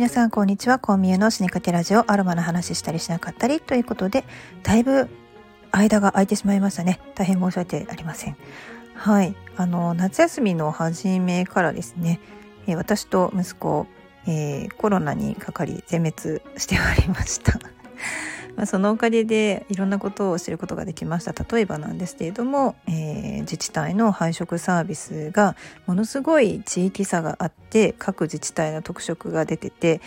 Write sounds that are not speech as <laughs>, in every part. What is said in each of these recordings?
皆さんこんにちは。コンミューの死にかけラジオ。アロマの話したりしなかったり。ということでだいぶ間が空いてしまいましたね。大変申し訳ありません。はい。あの夏休みの初めからですね。私と息子、えー、コロナにかかり全滅しておりました。まあ、そのおかげでいろんなことを知ることができました。例えばなんですけれども、えー、自治体の配食サービスがものすごい地域差があって各自治体の特色が出てて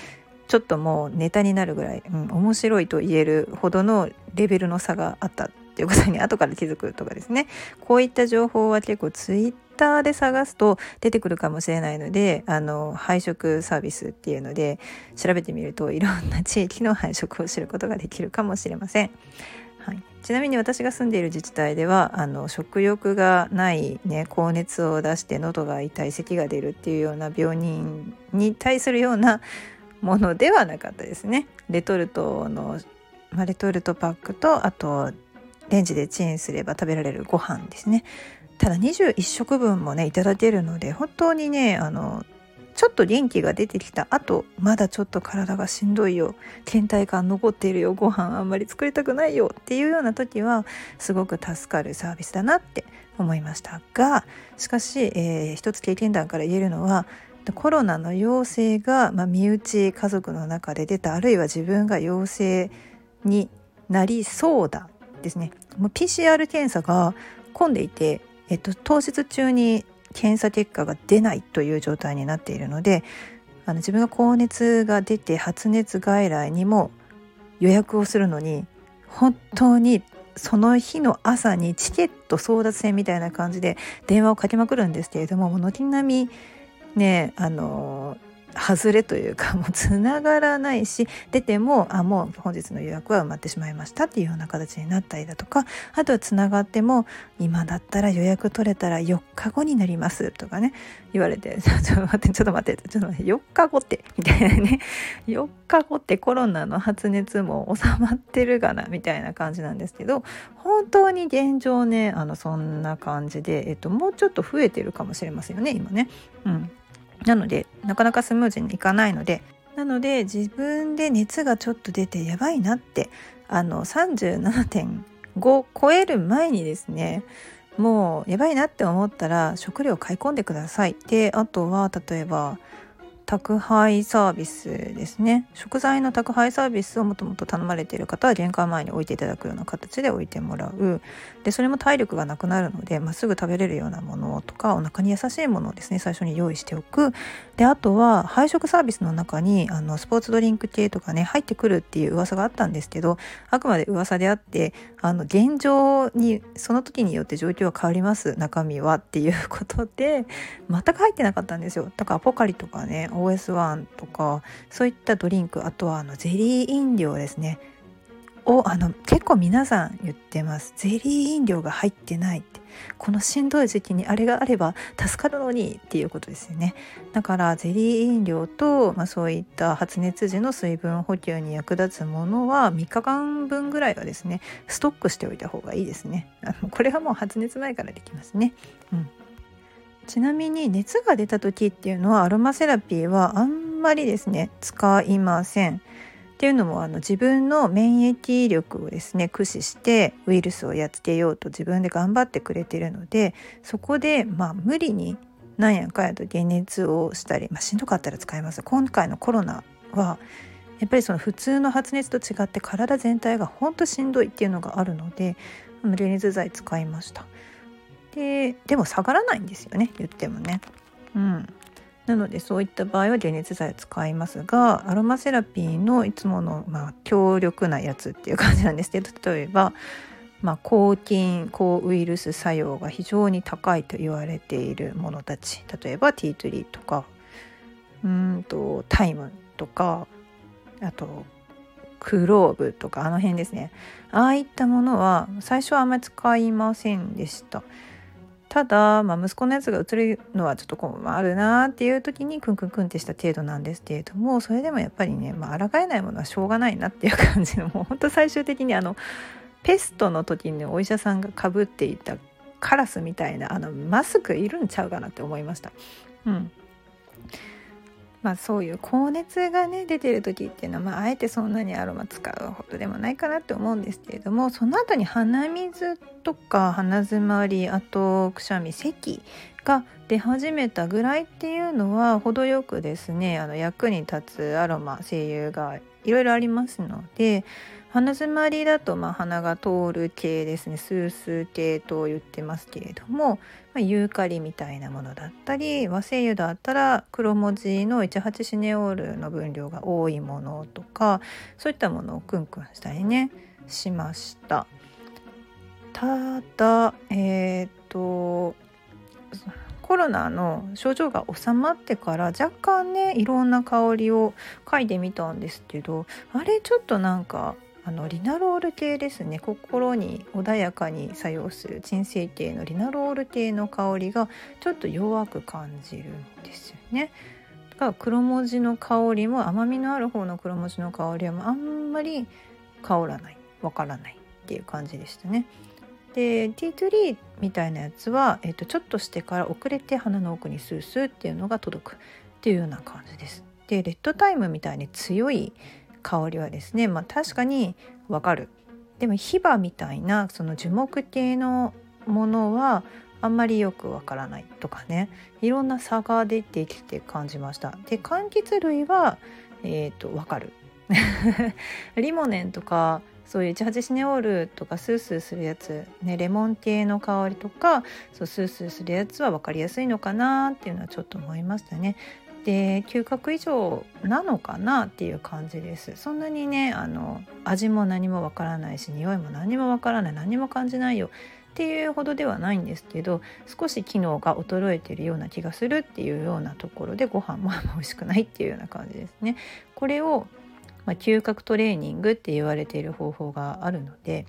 ちょっともうネタになるぐらい、うん、面白いと言えるほどのレベルの差があったっていうことに後から気づくとかですね。こういった情報は結構ツイッターで探すと出てくるかもしれないのであの配食サービスっていうので調べてみるといろんな地域の配食を知ることができるかもしれません。はい、ちなみに私が住んでいる自治体ではあの食欲がない、ね、高熱を出して喉が痛い咳が出るっていうような病人に対するような <laughs> ものではなかったですね。レトルトの、まあ、レトルトパックとあとレンジでチンすれば食べられるご飯ですねただ21食分もねいただけるので本当にねあのちょっと元気が出てきた後まだちょっと体がしんどいよ倦怠感残っているよご飯あんまり作りたくないよっていうような時はすごく助かるサービスだなって思いましたがしかし、えー、一つ経験談から言えるのはコロナの陽性が、まあ、身内家族の中で出たあるいは自分が陽性になりそうだですね。PCR 検査が混んでいて、えっと、当日中に検査結果が出ないという状態になっているのであの自分が高熱が出て発熱外来にも予約をするのに本当にその日の朝にチケット争奪戦みたいな感じで電話をかけまくるんですけれどももう軒並みねあの外れというかもうつながらないし出てもあもう本日の予約は埋まってしまいましたっていうような形になったりだとかあとはつながっても今だったら予約取れたら4日後になりますとかね言われて <laughs> ちょっと待ってちょっと待ってちょっと待って4日後ってみたいなね <laughs> 4日後ってコロナの発熱も収まってるがなみたいな感じなんですけど本当に現状ねあのそんな感じで、えっと、もうちょっと増えてるかもしれませんよね今ね。うんなのでなかなかスムーズにいかないのでなので自分で熱がちょっと出てやばいなってあの37.5超える前にですねもうやばいなって思ったら食料買い込んでください。であとは例えば宅配サービスですね。食材の宅配サービスをもともと頼まれている方は玄関前に置いていただくような形で置いてもらう。でそれも体力がなくなるので、まあ、すぐ食べれるようなものとかお腹に優しいものをですね最初に用意しておく。であとは配食サービスの中にあのスポーツドリンク系とかね入ってくるっていう噂があったんですけどあくまで噂であってあの現状にその時によって状況は変わります中身はっていうことで全く入ってなかったんですよ。だからポカリとかね OS1 とかそういったドリンクあとはあのゼリー飲料ですね。をあの結構皆さん言ってます。ゼリー飲料が入ってないって。このしんどい時期にあれがあれば助かるのにっていうことですよね。だからゼリー飲料と、まあ、そういった発熱時の水分補給に役立つものは3日間分ぐらいはですねストックしておいた方がいいですね。あのこれはもう発熱前からできますね。うん。ちなみに熱が出た時っていうのはアロマセラピーはあんまりですね使いません。っていうのもあの自分の免疫力をですね駆使してウイルスをやっつけようと自分で頑張ってくれてるのでそこでまあ無理になんやかんやと解熱をしたり、まあ、しんどかったら使います今回のコロナはやっぱりその普通の発熱と違って体全体がほんとしんどいっていうのがあるので解熱剤使いました。ででも下がらないんですよね言ってもね。うん、なのでそういった場合は解熱剤を使いますがアロマセラピーのいつもの、まあ、強力なやつっていう感じなんですけど例えば、まあ、抗菌抗ウイルス作用が非常に高いと言われているものたち例えばティートリーとかうんとタイムとかあとクローブとかあの辺ですねああいったものは最初はあんまり使いませんでした。ただ、まあ、息子のやつが映るのはちょっと困るなっていう時にクンクンクンってした程度なんですけれどもそれでもやっぱりね、まあ抗えないものはしょうがないなっていう感じのもうほんと最終的にあのペストの時にお医者さんがかぶっていたカラスみたいなあのマスクいるんちゃうかなって思いました。うんまあそういう高熱がね出てる時っていうのは、まあ、あえてそんなにアロマ使うほどでもないかなって思うんですけれどもその後に鼻水とか鼻づまりあとくしゃみ咳が出始めたぐらいっていうのは程よくですねあの役に立つアロマ精油がいろいろありますので鼻づまりだとまあ鼻が通る系ですねスースー系と言ってますけれども、まあ、ユーカリみたいなものだったり和精油だったら黒文字の18シネオールの分量が多いものとかそういったものをクンクンしたりねしました。ただえっ、とコロナの症状が収まってから若干ねいろんな香りを嗅いでみたんですけどあれちょっとなんかあのリナロール系ですね心に穏やかに作用する鎮静系のリナロール系の香りがちょっと弱く感じるんですよね。だから黒文字の香りも甘みのある方の黒文字の香りはあんまり香らないわからないっていう感じでしたね。でティートリーみたいなやつは、えー、とちょっとしてから遅れて鼻の奥にスースーっていうのが届くっていうような感じです。でレッドタイムみたいに強い香りはですね、まあ、確かにわかる。でもヒバみたいなその樹木系のものはあんまりよくわからないとかね。いろんな差が出てきて感じました。で柑橘類はえっ、ー、とわかる。<laughs> リモネンとかそういう18シネオールとかスースーするやつ、ね、レモン系の香りとかそうスースーするやつは分かりやすいのかなっていうのはちょっと思いましたね。で嗅覚以上なのかなっていう感じですそんなにねあの味も何もわからないし匂いも何もわからない何も感じないよっていうほどではないんですけど少し機能が衰えてるような気がするっていうようなところでご飯もあんま美味しくないっていうような感じですね。これを、まあ、嗅覚トレーニングって言われている方法があるので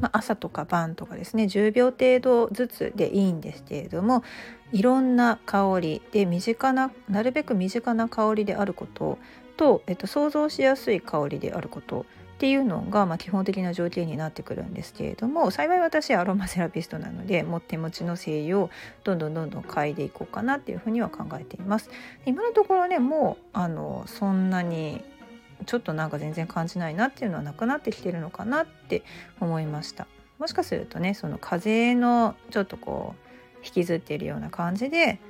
まあ、朝とか晩とかですね10秒程度ずつでいいんですけれどもいろんな香りで身近ななるべく身近な香りであることと、えっと、想像しやすい香りであることっていうのが、まあ、基本的な条件になってくるんですけれども幸い私アロマセラピストなのでも手持ちの精油をどんどんどんどん嗅いでいこうかなっていうふうには考えています。今のところねもうあのそんなにちょっとなんか全然感じないなっていうのはなくなってきてるのかなって思いました。もしかするとねその風のちょっとこう引きずっているような感じで、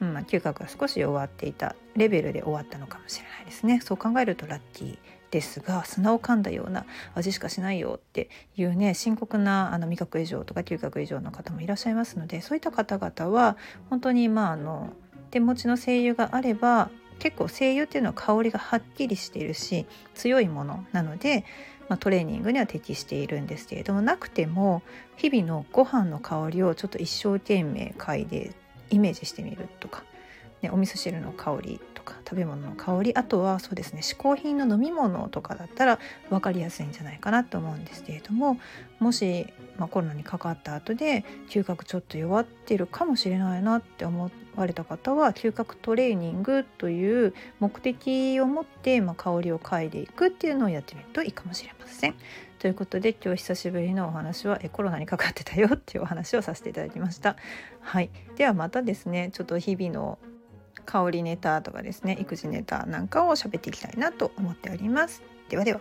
うんまあ、嗅覚が少し弱っていたレベルで終わったのかもしれないですね。そう考えるとラッキーですが砂を噛んだような味しかしないよっていうね深刻なあの味覚異常とか嗅覚異常の方もいらっしゃいますのでそういった方々は本当にまああの手持ちの精油があれば結構精油っていうのは香りがはっきりしているし強いものなので、まあ、トレーニングには適しているんですけれどもなくても日々のご飯の香りをちょっと一生懸命嗅いでイメージしてみるとか、ね、お味噌汁の香りとか食べ物の香りあとはそうですね嗜好品の飲み物とかだったら分かりやすいんじゃないかなと思うんですけれどももし、まあ、コロナにかかった後で嗅覚ちょっと弱ってるかもしれないなって思っわれた方は嗅覚トレーニングという目的を持って、まあ、香りを嗅いでいくっていうのをやってみるといいかもしれません。ということで今日久しぶりのお話はえコロナにかかってたよっていうお話をさせていただきました。はい、ではまたですねちょっと日々の香りネタとかですね育児ネタなんかを喋っていきたいなと思っております。ではでは。